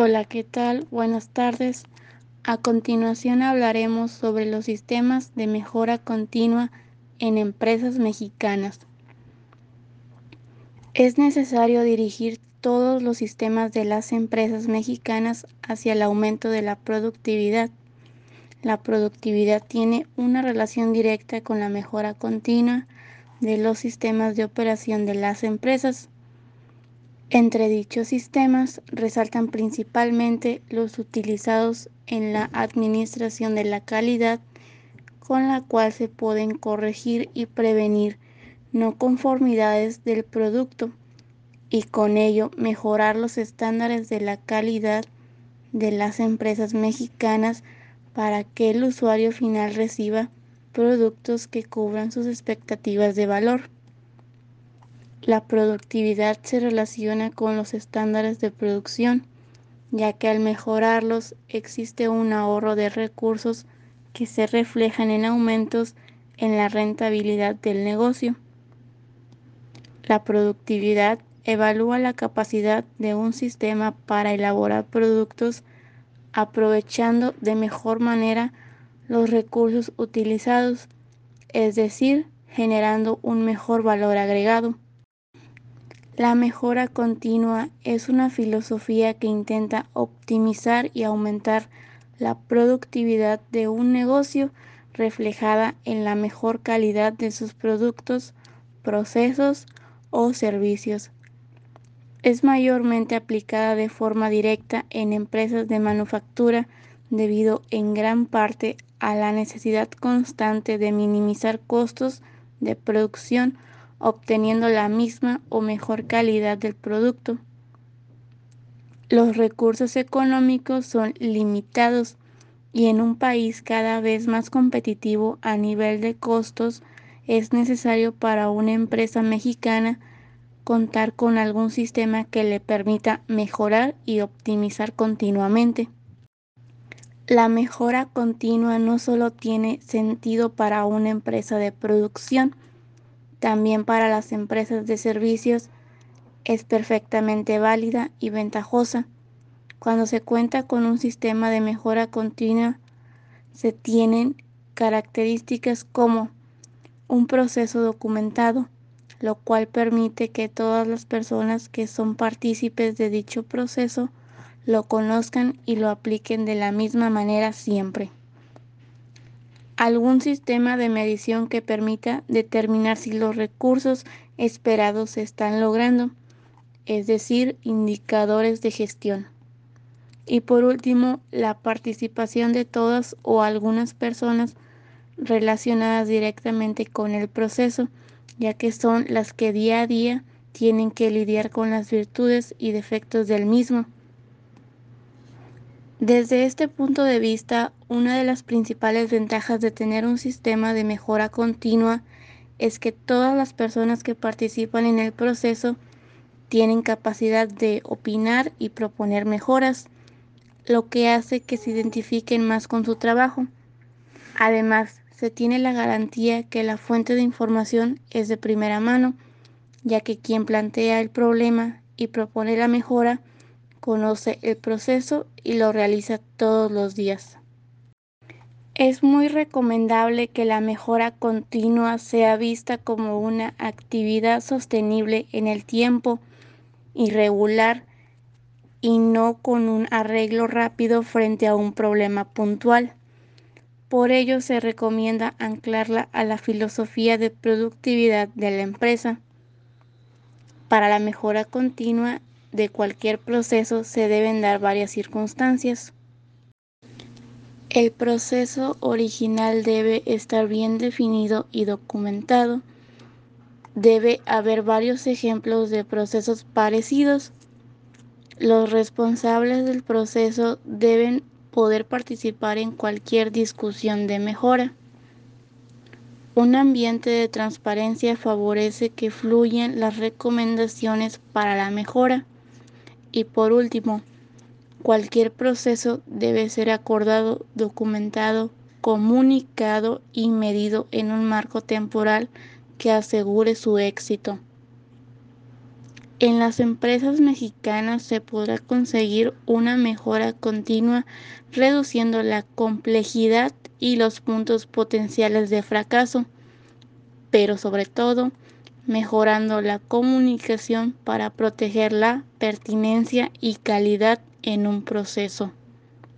Hola, ¿qué tal? Buenas tardes. A continuación hablaremos sobre los sistemas de mejora continua en empresas mexicanas. Es necesario dirigir todos los sistemas de las empresas mexicanas hacia el aumento de la productividad. La productividad tiene una relación directa con la mejora continua de los sistemas de operación de las empresas. Entre dichos sistemas resaltan principalmente los utilizados en la administración de la calidad, con la cual se pueden corregir y prevenir no conformidades del producto y con ello mejorar los estándares de la calidad de las empresas mexicanas para que el usuario final reciba productos que cubran sus expectativas de valor. La productividad se relaciona con los estándares de producción, ya que al mejorarlos existe un ahorro de recursos que se reflejan en aumentos en la rentabilidad del negocio. La productividad evalúa la capacidad de un sistema para elaborar productos aprovechando de mejor manera los recursos utilizados, es decir, generando un mejor valor agregado. La mejora continua es una filosofía que intenta optimizar y aumentar la productividad de un negocio reflejada en la mejor calidad de sus productos, procesos o servicios. Es mayormente aplicada de forma directa en empresas de manufactura debido en gran parte a la necesidad constante de minimizar costos de producción obteniendo la misma o mejor calidad del producto. Los recursos económicos son limitados y en un país cada vez más competitivo a nivel de costos es necesario para una empresa mexicana contar con algún sistema que le permita mejorar y optimizar continuamente. La mejora continua no solo tiene sentido para una empresa de producción, también para las empresas de servicios es perfectamente válida y ventajosa. Cuando se cuenta con un sistema de mejora continua, se tienen características como un proceso documentado, lo cual permite que todas las personas que son partícipes de dicho proceso lo conozcan y lo apliquen de la misma manera siempre algún sistema de medición que permita determinar si los recursos esperados se están logrando, es decir, indicadores de gestión. Y por último, la participación de todas o algunas personas relacionadas directamente con el proceso, ya que son las que día a día tienen que lidiar con las virtudes y defectos del mismo. Desde este punto de vista, una de las principales ventajas de tener un sistema de mejora continua es que todas las personas que participan en el proceso tienen capacidad de opinar y proponer mejoras, lo que hace que se identifiquen más con su trabajo. Además, se tiene la garantía que la fuente de información es de primera mano, ya que quien plantea el problema y propone la mejora conoce el proceso y lo realiza todos los días. Es muy recomendable que la mejora continua sea vista como una actividad sostenible en el tiempo y regular y no con un arreglo rápido frente a un problema puntual. Por ello se recomienda anclarla a la filosofía de productividad de la empresa. Para la mejora continua de cualquier proceso se deben dar varias circunstancias. El proceso original debe estar bien definido y documentado. Debe haber varios ejemplos de procesos parecidos. Los responsables del proceso deben poder participar en cualquier discusión de mejora. Un ambiente de transparencia favorece que fluyan las recomendaciones para la mejora. Y por último, cualquier proceso debe ser acordado, documentado, comunicado y medido en un marco temporal que asegure su éxito. En las empresas mexicanas se podrá conseguir una mejora continua reduciendo la complejidad y los puntos potenciales de fracaso, pero sobre todo mejorando la comunicación para proteger la pertinencia y calidad en un proceso.